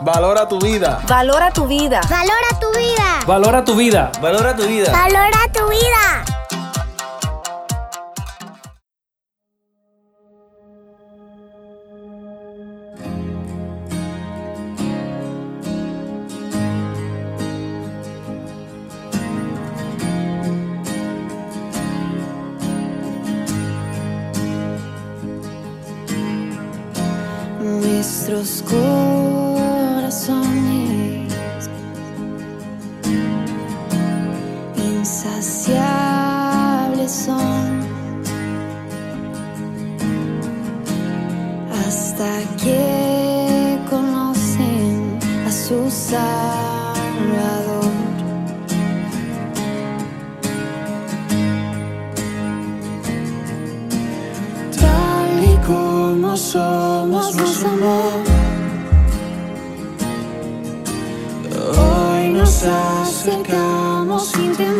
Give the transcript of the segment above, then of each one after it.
Valora tu vida. Valora tu vida. Valora tu vida. Valora tu vida. Valora tu vida. Valora tu vida. Somos, nos amó. Hoy nos acercamos sin temor.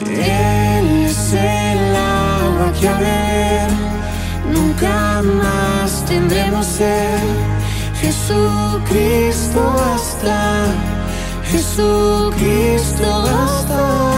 Él es el agua que a beber nunca más tendremos sed. Jesucristo basta, Jesucristo basta.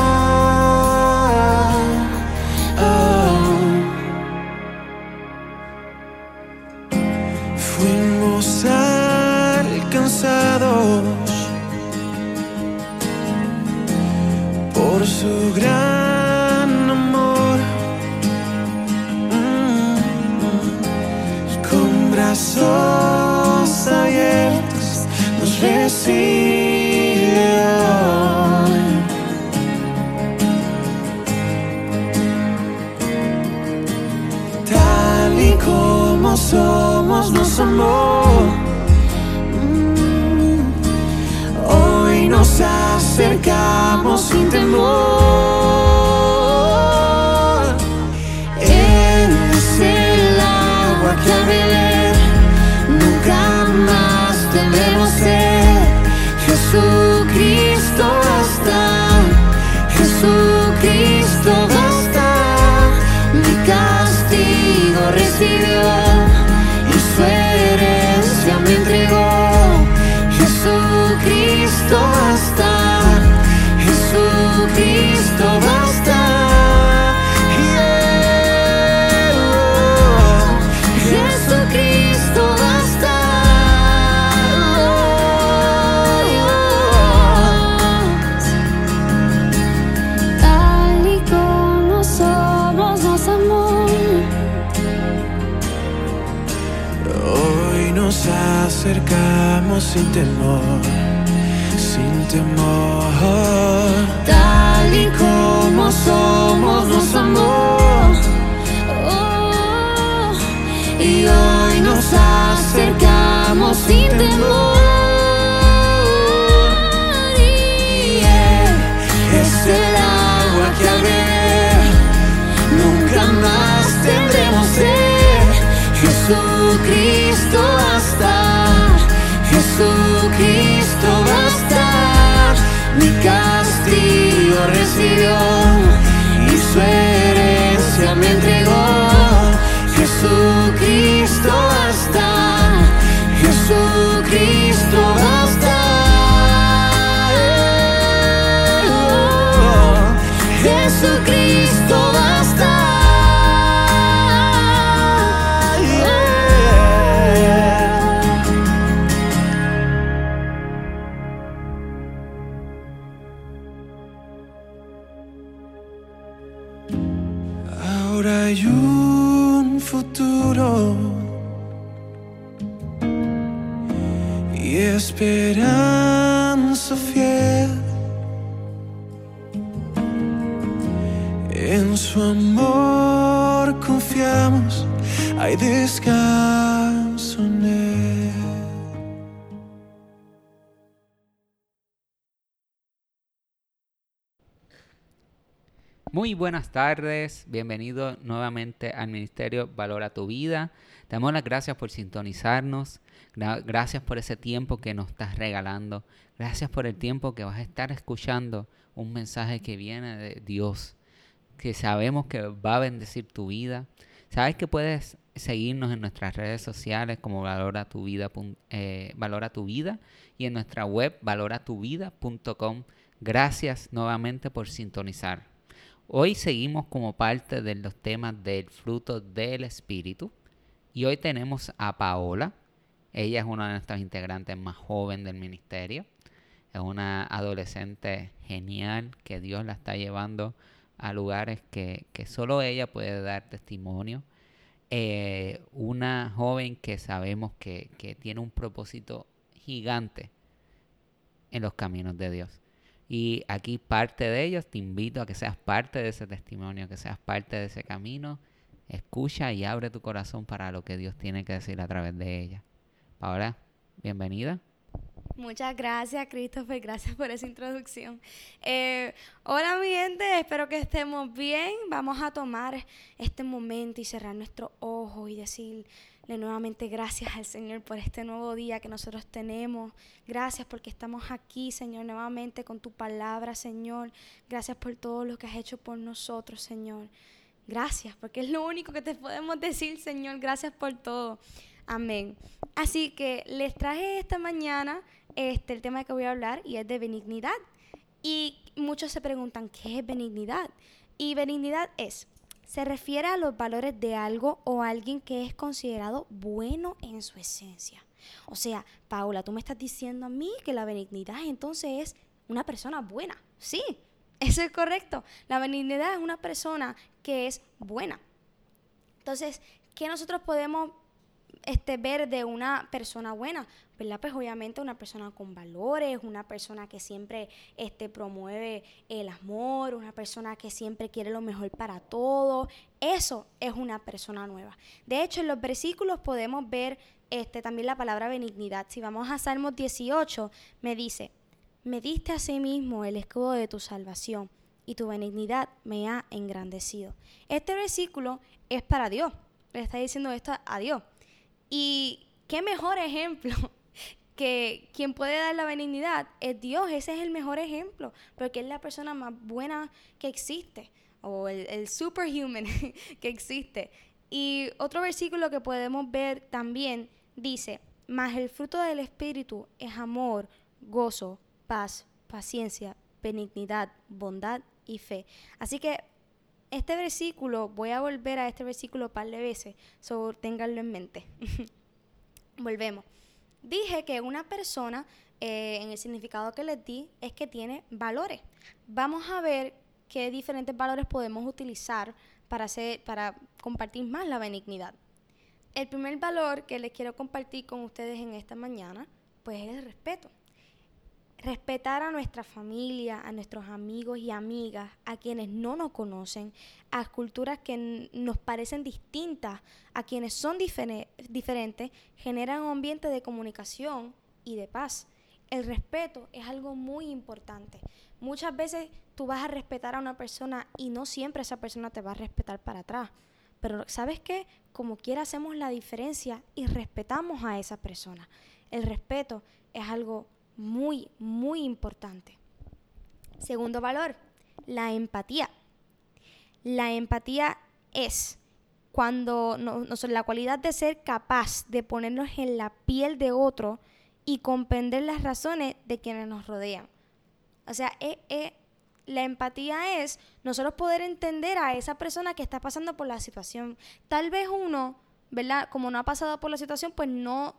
Sin temor, sin temor. Tal y como somos, nos amó. Oh, y hoy nos acercamos sin temor. Y Él es el agua que al nunca más tendremos sed. Jesucristo basta, Jesucristo basta. Mi castigo recibió y su herencia me entregó. Jesucristo Muy buenas tardes, bienvenido nuevamente al Ministerio Valora tu Vida. Te damos las gracias por sintonizarnos, gra- gracias por ese tiempo que nos estás regalando, gracias por el tiempo que vas a estar escuchando un mensaje que viene de Dios, que sabemos que va a bendecir tu vida. Sabes que puedes seguirnos en nuestras redes sociales como Valora tu Vida, eh, Valora tu Vida y en nuestra web valoratuvida.com. Gracias nuevamente por sintonizar. Hoy seguimos como parte de los temas del fruto del Espíritu. Y hoy tenemos a Paola. Ella es una de nuestras integrantes más joven del ministerio. Es una adolescente genial que Dios la está llevando a lugares que, solo ella puede dar testimonio. Eh, una joven que sabemos que, que tiene un propósito gigante en los caminos de Dios. Y aquí parte de ellos, te invito a que seas parte de ese testimonio, que seas parte de ese camino. Escucha y abre tu corazón para lo que Dios tiene que decir a través de ella. Paola, bienvenida. Muchas gracias, Christopher. Gracias por esa introducción. Eh, hola, mi gente. Espero que estemos bien. Vamos a tomar este momento y cerrar nuestros ojos y decirle nuevamente gracias al Señor por este nuevo día que nosotros tenemos. Gracias porque estamos aquí, Señor, nuevamente con tu palabra, Señor. Gracias por todo lo que has hecho por nosotros, Señor. Gracias, porque es lo único que te podemos decir, Señor. Gracias por todo. Amén. Así que les traje esta mañana este, el tema que voy a hablar y es de benignidad. Y muchos se preguntan, ¿qué es benignidad? Y benignidad es, se refiere a los valores de algo o alguien que es considerado bueno en su esencia. O sea, Paula, tú me estás diciendo a mí que la benignidad entonces es una persona buena. Sí, eso es correcto. La benignidad es una persona que es buena. Entonces, ¿qué nosotros podemos este, ver de una persona buena? ¿Verdad? Pues obviamente una persona con valores, una persona que siempre este, promueve el amor, una persona que siempre quiere lo mejor para todos. Eso es una persona nueva. De hecho, en los versículos podemos ver este, también la palabra benignidad. Si vamos a Salmos 18, me dice, me diste a sí mismo el escudo de tu salvación y tu benignidad me ha engrandecido. Este versículo es para Dios. Le está diciendo esto a Dios. Y qué mejor ejemplo que quien puede dar la benignidad es Dios. Ese es el mejor ejemplo, porque es la persona más buena que existe, o el, el superhuman que existe. Y otro versículo que podemos ver también dice, mas el fruto del Espíritu es amor, gozo, paz, paciencia, benignidad, bondad y fe. Así que este versículo, voy a volver a este versículo un par de veces, so ténganlo en mente. Volvemos. Dije que una persona, eh, en el significado que les di, es que tiene valores. Vamos a ver qué diferentes valores podemos utilizar para, hacer, para compartir más la benignidad. El primer valor que les quiero compartir con ustedes en esta mañana, pues es el respeto. Respetar a nuestra familia, a nuestros amigos y amigas, a quienes no nos conocen, a culturas que nos parecen distintas, a quienes son difere- diferentes, generan un ambiente de comunicación y de paz. El respeto es algo muy importante. Muchas veces tú vas a respetar a una persona y no siempre esa persona te va a respetar para atrás. Pero ¿sabes qué? Como quiera hacemos la diferencia y respetamos a esa persona. El respeto es algo muy, muy importante. Segundo valor, la empatía. La empatía es cuando no, no la cualidad de ser capaz de ponernos en la piel de otro y comprender las razones de quienes nos rodean. O sea, eh, eh, la empatía es nosotros poder entender a esa persona que está pasando por la situación. Tal vez uno, ¿verdad? Como no ha pasado por la situación, pues no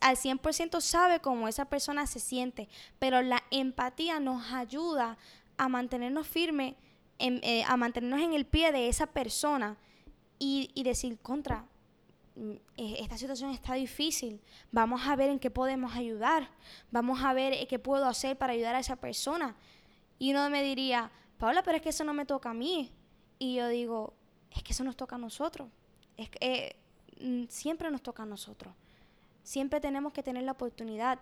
al 100% sabe cómo esa persona se siente, pero la empatía nos ayuda a mantenernos firmes, eh, a mantenernos en el pie de esa persona y, decir, contra, mm, eh, esta situación está difícil, vamos a ver en qué podemos ayudar, vamos a ver eh, qué puedo hacer para ayudar a esa persona. Y uno me diría, Paola, pero es que eso no me toca a mí. Y yo digo, es que eso nos toca a nosotros. Es que, eh, mm, siempre nos toca a nosotros. Siempre tenemos que tener la oportunidad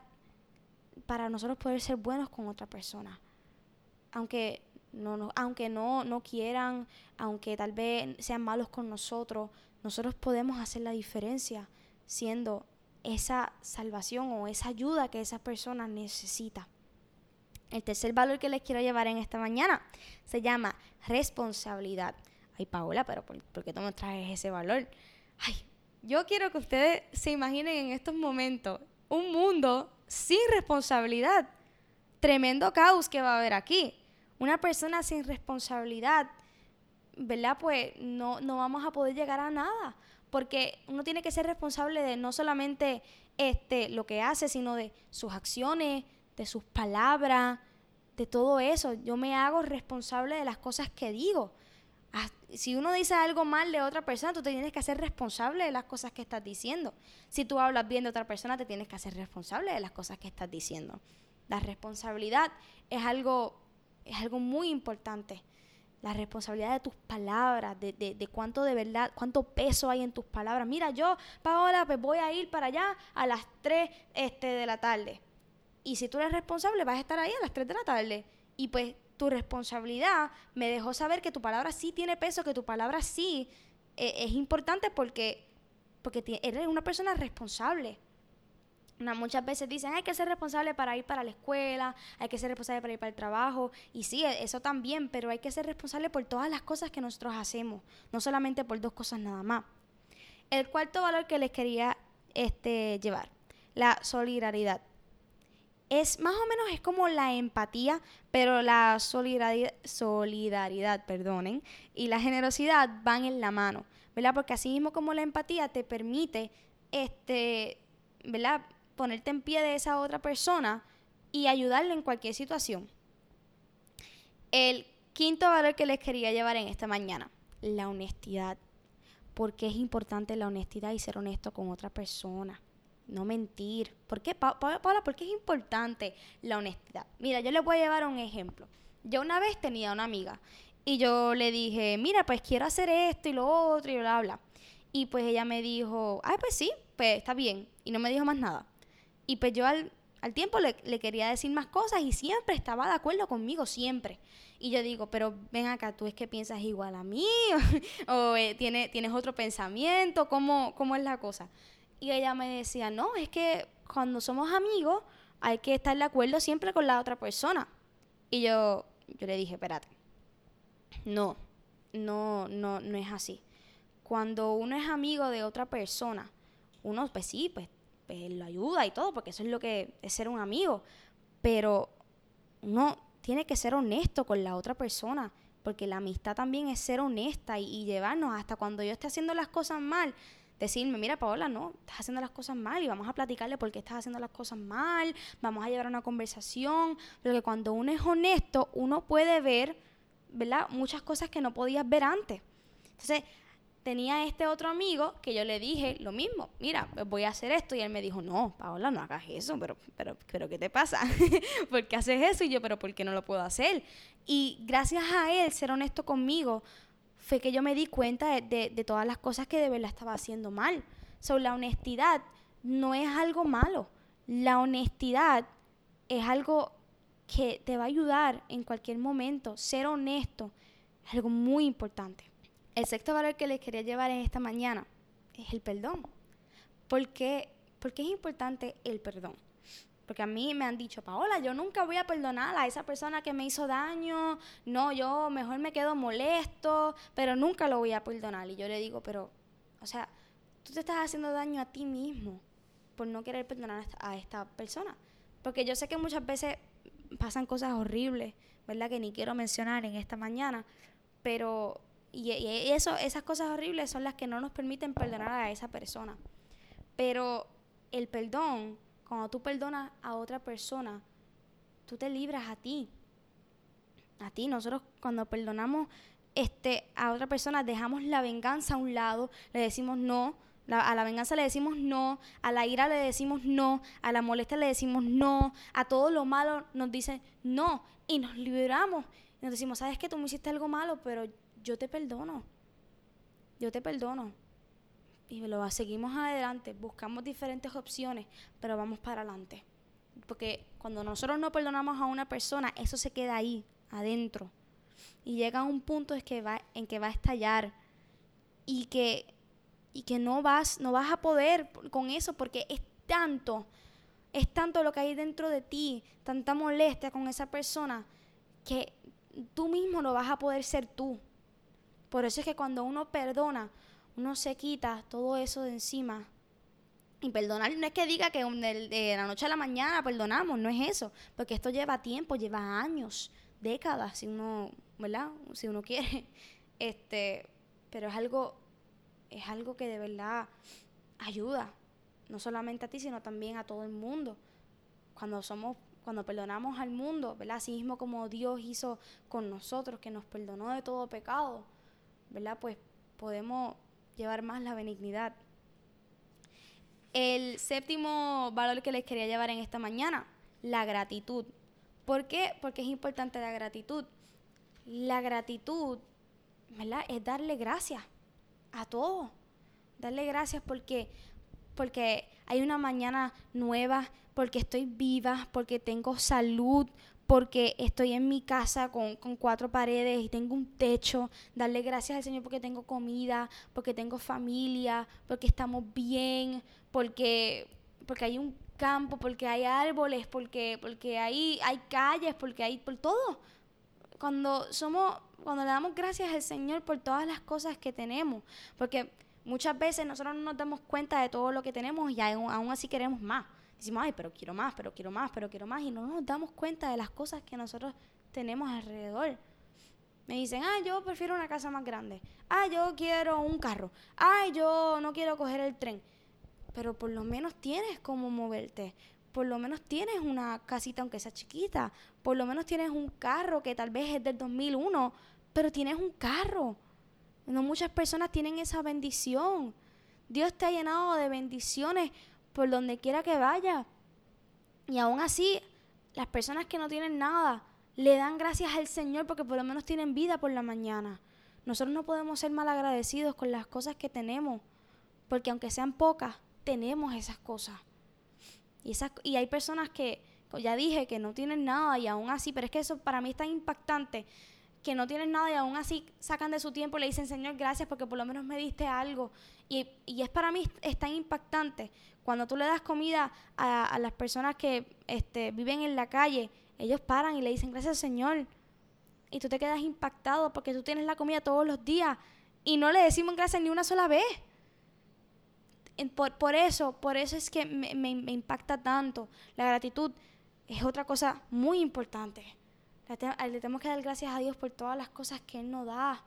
para nosotros poder ser buenos con otra persona. Aunque no, no, aunque no, no quieran, aunque tal vez sean malos con nosotros, nosotros podemos hacer la diferencia siendo esa salvación o esa ayuda que esa persona necesita. El tercer valor que les quiero llevar en esta mañana se llama responsabilidad. Ay, Paola, pero ¿por, por qué tú me traes ese valor? Ay, yo quiero que ustedes se imaginen en estos momentos un mundo sin responsabilidad. Tremendo caos que va a haber aquí. Una persona sin responsabilidad, ¿verdad? Pues no, no vamos a poder llegar a nada. Porque uno tiene que ser responsable de no solamente este, lo que hace, sino de sus acciones, de sus palabras, de todo eso. Yo me hago responsable de las cosas que digo. Si uno dice algo mal de otra persona, tú te tienes que hacer responsable de las cosas que estás diciendo. Si tú hablas bien de otra persona, te tienes que hacer responsable de las cosas que estás diciendo. La responsabilidad es algo, es algo muy importante. La responsabilidad de tus palabras, de, de- de cuánto de verdad, cuánto peso hay en tus palabras. Mira, yo, Paola, pues voy a ir para allá a las 3 este, de la tarde. Y si tú eres responsable, vas a estar ahí a las 3 de la tarde. Y pues tu responsabilidad me dejó saber que tu palabra sí tiene peso, que tu palabra sí eh, es importante porque, porque eres una persona responsable. Muchas veces dicen, hay que ser responsable para ir para la escuela, hay que ser responsable para ir para el trabajo. Y sí, e- eso también, pero hay que ser responsable por todas las cosas que nosotros hacemos, no solamente por dos cosas nada más. El cuarto valor que les quería este, llevar, la solidaridad es más o menos es como la empatía, pero la solidaridad, solidaridad, perdonen, y la generosidad van en la mano, ¿verdad? Porque así mismo como la empatía te permite, este, ¿verdad? Ponerte en pie de esa otra persona y ayudarle en cualquier situación. El quinto valor que les quería llevar en esta mañana, la honestidad. Porque es importante la honestidad y ser honesto con otra persona. No mentir. ¿Por qué, Pa- Pa- Paula? ¿Por qué es importante la honestidad? Mira, yo les voy a llevar un ejemplo. Yo una vez tenía una amiga y yo le dije, mira, pues quiero hacer esto y lo otro y bla, bla. Y pues ella me dijo, ay, pues sí, pues está bien. Y no me dijo más nada. Y pues yo al, al tiempo le, quería decir más cosas y siempre estaba de acuerdo conmigo, siempre. Y yo digo, pero ven acá, tú es que piensas igual a mí o eh, tiene- tienes otro pensamiento, ¿Cómo, ¿cómo es la cosa? Y ella me decía, no, es que cuando somos amigos hay que estar de acuerdo siempre con la otra persona. Y yo, yo le dije, espérate, no, no, no, no es así. Cuando uno es amigo de otra persona, uno, pues sí, pues, pues lo ayuda y todo, porque eso es lo que es ser un amigo. Pero uno tiene que ser honesto con la otra persona, porque la amistad también es ser honesta y, y llevarnos hasta cuando yo esté haciendo las cosas mal, decirme, mira Paola, no, estás haciendo las cosas mal y vamos a platicarle por qué estás haciendo las cosas mal, vamos a llevar una conversación, porque cuando uno es honesto, uno puede ver, ¿verdad? Muchas cosas que no podías ver antes. Entonces, tenía este otro amigo que yo le dije lo mismo, mira, pues voy a hacer esto y él me dijo, no, Paola, no hagas eso, pero, pero, pero ¿qué te pasa? ¿Por qué haces eso? Y yo, pero ¿por qué no lo puedo hacer? Y gracias a él ser honesto conmigo, fue que yo me di cuenta de, todas las cosas que de verdad estaba haciendo mal. So, la honestidad no es algo malo. La honestidad es algo que te va a ayudar en cualquier momento. Ser honesto es algo muy importante. El sexto valor que les quería llevar en esta mañana es el perdón. ¿Por qué? Porque es importante el perdón. Porque a mí me han dicho, Paola, yo nunca voy a perdonar a esa persona que me hizo daño. No, yo mejor me quedo molesto, pero nunca lo voy a perdonar. Y yo le digo, pero, o sea, tú te estás haciendo daño a ti mismo por no querer perdonar a esta, persona. Porque yo sé que muchas veces pasan cosas horribles, ¿verdad? Que ni quiero mencionar en esta mañana, pero y, y eso, esas cosas horribles son las que no nos permiten perdonar a esa persona. Pero el perdón, cuando tú perdonas a otra persona, tú te libras a ti. A ti, nosotros cuando perdonamos este, a otra persona, dejamos la venganza a un lado, le decimos no, a la venganza le decimos no, a la ira le decimos no, a la molestia le decimos no, a todo lo malo nos dicen no, y nos liberamos. Y nos decimos, sabes que tú me hiciste algo malo, pero yo te perdono. Yo te perdono. Y lo seguimos adelante, buscamos diferentes opciones, pero vamos para adelante. Porque cuando nosotros no perdonamos a una persona, eso se queda ahí, adentro. y llega a un punto es que va, en que va a estallar y que, y que no, vas, no vas a poder con eso porque es tanto, es tanto lo que hay dentro de ti, tanta molestia con esa persona, que tú mismo no vas a poder ser tú. Por eso es que cuando uno perdona, uno se quita todo eso de encima. Y perdonar no es que diga que de la noche a la mañana perdonamos, no es eso, porque esto lleva tiempo, lleva años, décadas, si uno, ¿verdad? Si uno quiere. Este, pero es algo es algo que de verdad ayuda, no solamente a ti, sino también a todo el mundo. Cuando somos cuando perdonamos al mundo, ¿verdad? Así mismo como Dios hizo con nosotros, que nos perdonó de todo pecado, ¿verdad? Pues podemos llevar más la benignidad. El séptimo valor que les quería llevar en esta mañana, la gratitud. ¿Por qué? Porque es importante la gratitud. La gratitud, ¿verdad? Es darle gracias a todo. Darle gracias porque, porque hay una mañana nueva, porque estoy viva, porque tengo salud, porque estoy en mi casa con, con, cuatro paredes y tengo un techo, darle gracias al Señor porque tengo comida, porque tengo familia, porque estamos bien, porque, porque hay un campo, porque hay árboles, porque, porque hay, hay calles, porque hay por todo. Cuando somos, cuando le damos gracias al Señor por todas las cosas que tenemos, porque muchas veces nosotros no nos damos cuenta de todo lo que tenemos y aún así queremos más ay, pero quiero más, pero quiero más, pero quiero más, y no nos damos cuenta de las cosas que nosotros tenemos alrededor. Me dicen, ah, yo prefiero una casa más grande. Ah, yo quiero un carro. Ah, yo no quiero coger el tren. Pero por lo menos tienes cómo moverte. Por lo menos tienes una casita, aunque sea chiquita. Por lo menos tienes un carro que tal vez es del 2001, pero tienes un carro. No muchas personas tienen esa bendición. Dios te ha llenado de bendiciones por donde quiera que vaya. Y aún así, las personas que no tienen nada le dan gracias al Señor porque por lo menos tienen vida por la mañana. Nosotros no podemos ser mal agradecidos con las cosas que tenemos, porque aunque sean pocas, tenemos esas cosas. Y, esas, y hay personas que, ya dije, que no tienen nada y aún así, pero es que eso para mí es tan impactante que no tienen nada y aún así sacan de su tiempo y le dicen, Señor, gracias porque por lo menos me diste algo. Y, y es para mí es tan impactante. Cuando tú le das comida a, a las personas que este, viven en la calle, ellos paran y le dicen, gracias Señor. Y tú te quedas impactado porque tú tienes la comida todos los días y no le decimos gracias ni una sola vez. Por, por eso, por eso es que me, me, me impacta tanto. La gratitud es otra cosa muy importante. Le tenemos que dar gracias a Dios por todas las cosas que Él nos da.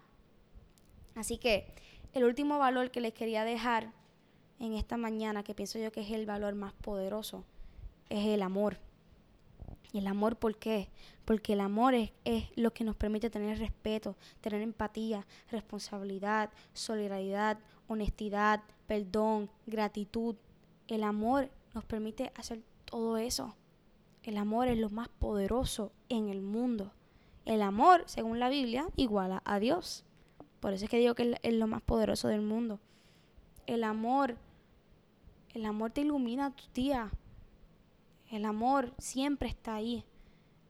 Así que el último valor que les quería dejar en esta mañana, que pienso yo que es el valor más poderoso, es el amor. ¿Y el amor por qué? Porque el amor es, es, lo que nos permite tener respeto, tener empatía, responsabilidad, solidaridad, honestidad, perdón, gratitud. El amor nos permite hacer todo eso. El amor es lo más poderoso en el mundo. El amor, según la Biblia, iguala a Dios. Por eso es que digo que es lo más poderoso del mundo. El amor, el amor te ilumina tu día. El amor siempre está ahí.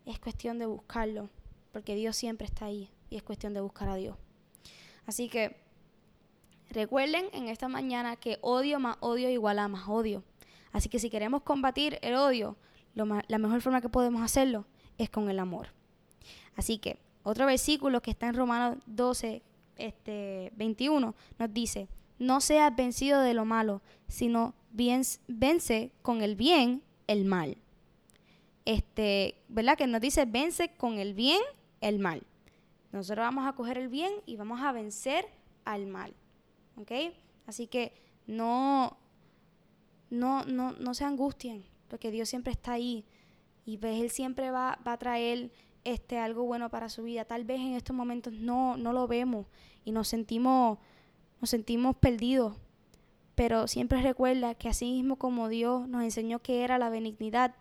Es cuestión de buscarlo, porque Dios siempre está ahí y es cuestión de buscar a Dios. Así que recuerden en esta mañana que odio más odio iguala a más odio. Así que si queremos combatir el odio, la mejor forma que podemos hacerlo es con el amor. Así que otro versículo que está en Romanos 12, este, 21 nos dice, no seas vencido de lo malo, sino vence con el bien el mal. Este, ¿verdad? Que nos dice, vence con el bien el mal. Nosotros vamos a coger el bien y vamos a vencer al mal. ¿Ok? Así que no, no, no, no se angustien, porque Dios siempre está ahí y pues Él siempre va, va a traer este, algo bueno para su vida. Tal vez en estos momentos no, no lo vemos y nos sentimos, nos sentimos perdidos, pero siempre recuerda que así mismo como Dios nos enseñó que era la benignidad,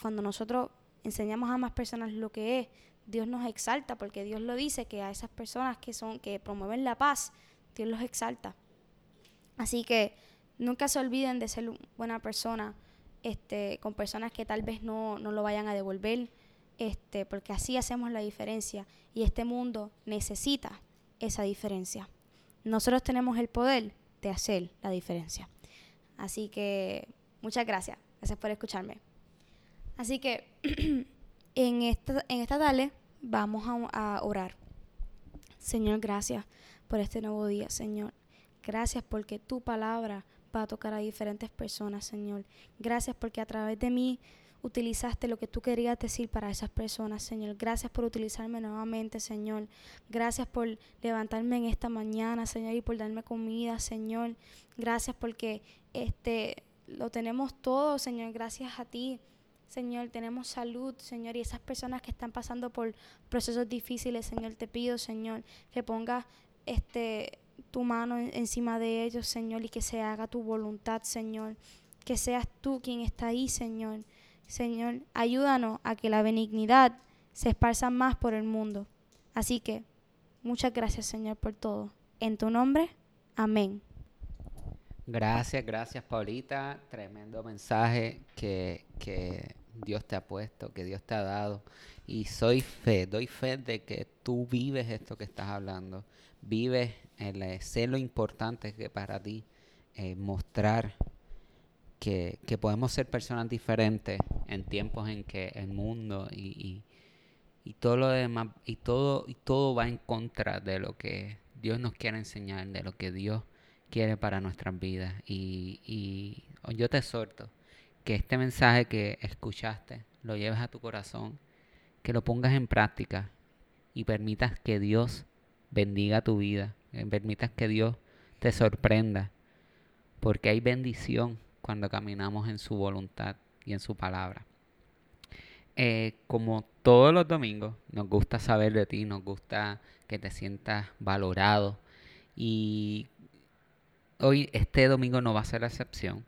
cuando nosotros enseñamos a más personas lo que es, Dios nos exalta, porque Dios lo dice que a esas personas que son que promueven la paz, Dios los exalta. Así que nunca se olviden de ser buena persona este, con personas que tal vez no, no lo vayan a devolver. este, porque así hacemos la diferencia y este mundo necesita esa diferencia. Nosotros tenemos el poder de hacer la diferencia. Así que muchas gracias, gracias por escucharme. Así que en esta, en esta tarde vamos a, a orar. Señor, gracias por este nuevo día, Señor. Gracias porque tu palabra va a tocar a diferentes personas, Señor. Gracias porque a través de mí utilizaste lo que tú querías decir para esas personas, Señor. Gracias por utilizarme nuevamente, Señor. Gracias por levantarme en esta mañana, Señor, y por darme comida, Señor. Gracias porque este lo tenemos todo, Señor, gracias a ti. Señor, tenemos salud, Señor, y esas personas que están pasando por procesos difíciles, Señor, te pido, Señor, que pongas este tu mano en- encima de ellos, Señor, y que se haga tu voluntad, Señor. Que seas tú quien está ahí, Señor. Señor, ayúdanos a que la benignidad se esparza más por el mundo. Así que, muchas gracias, Señor, por todo. En tu nombre, amén. Gracias, gracias Paulita. Tremendo mensaje que, que Dios te ha puesto, que Dios te ha dado. Y soy fe, doy fe de que tú vives esto que estás hablando. Vives el eh, sé lo importante que para ti eh, mostrar que, que podemos ser personas diferentes en tiempos en que el mundo y, y, y todo lo demás y todo y todo va en contra de lo que Dios nos quiere enseñar, de lo que Dios quiere para nuestras vidas. Y, y yo te exhorto que este mensaje que escuchaste lo lleves a tu corazón, que lo pongas en práctica y permitas que Dios bendiga tu vida, permitas que Dios te sorprenda, porque hay bendición cuando caminamos en su voluntad y en su palabra. Eh, como todos los domingos, nos gusta saber de ti, nos gusta que te sientas valorado y hoy, este domingo no va a ser la excepción.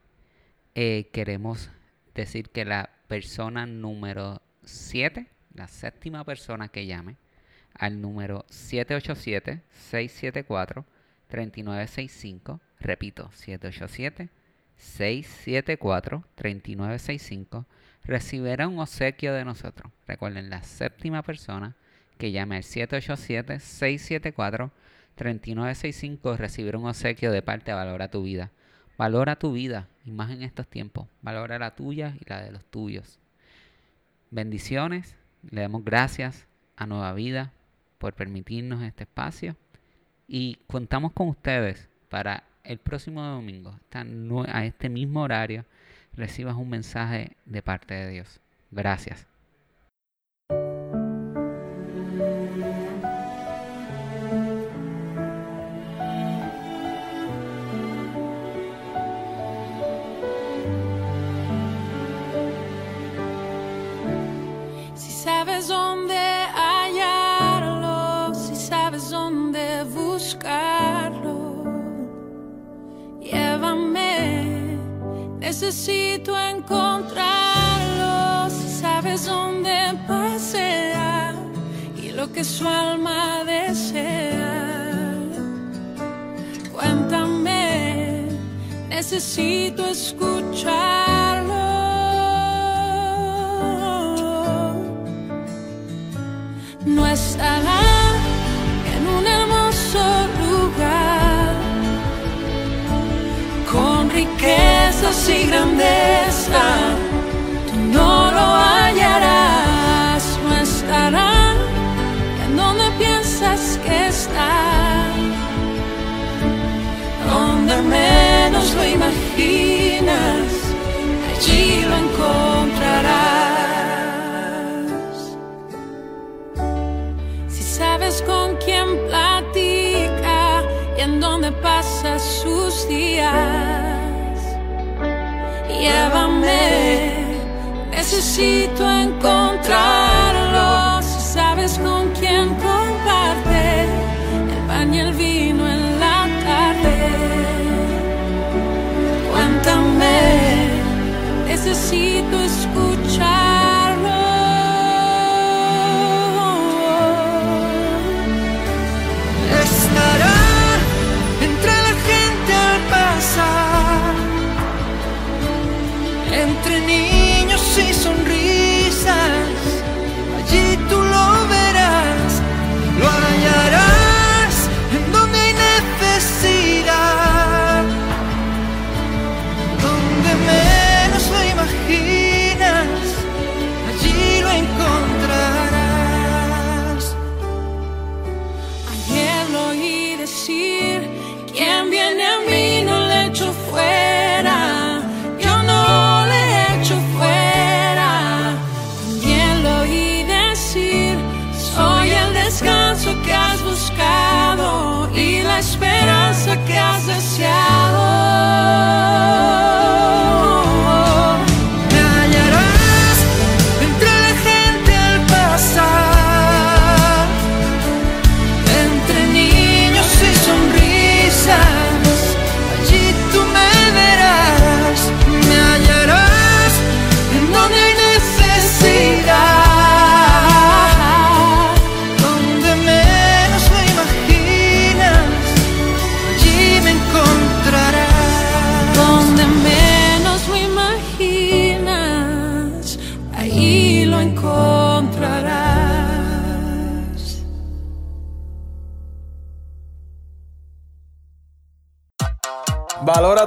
Eh, queremos decir que la persona número 7, la séptima persona que llame al número 787-674-3965, repito, 787-674-3965, recibirá un obsequio de nosotros. Recuerden, la séptima persona que llame al 787-674-3965 recibirá un obsequio de parte de Valora tu Vida. Valora tu vida, y más en estos tiempos. Valora la tuya y la de los tuyos. Bendiciones. Le damos gracias a Nueva Vida por permitirnos este espacio. Y contamos con ustedes para el próximo domingo, a este mismo horario, recibas un mensaje de parte de Dios. Gracias. Necesito encontrarlo. Si sabes dónde pasear y lo que su alma desea, cuéntame. Necesito escucharlo. no estará y grandeza. Tú no lo hallarás, no estará en donde piensas que está, donde menos lo imaginas, allí lo encontrarás. Si sabes con quién platica y en dónde pasa sus días, llévame. Necesito encontrarlo. Si sabes con quién comparte el pan y el vino en la tarde, cuéntame. Necesito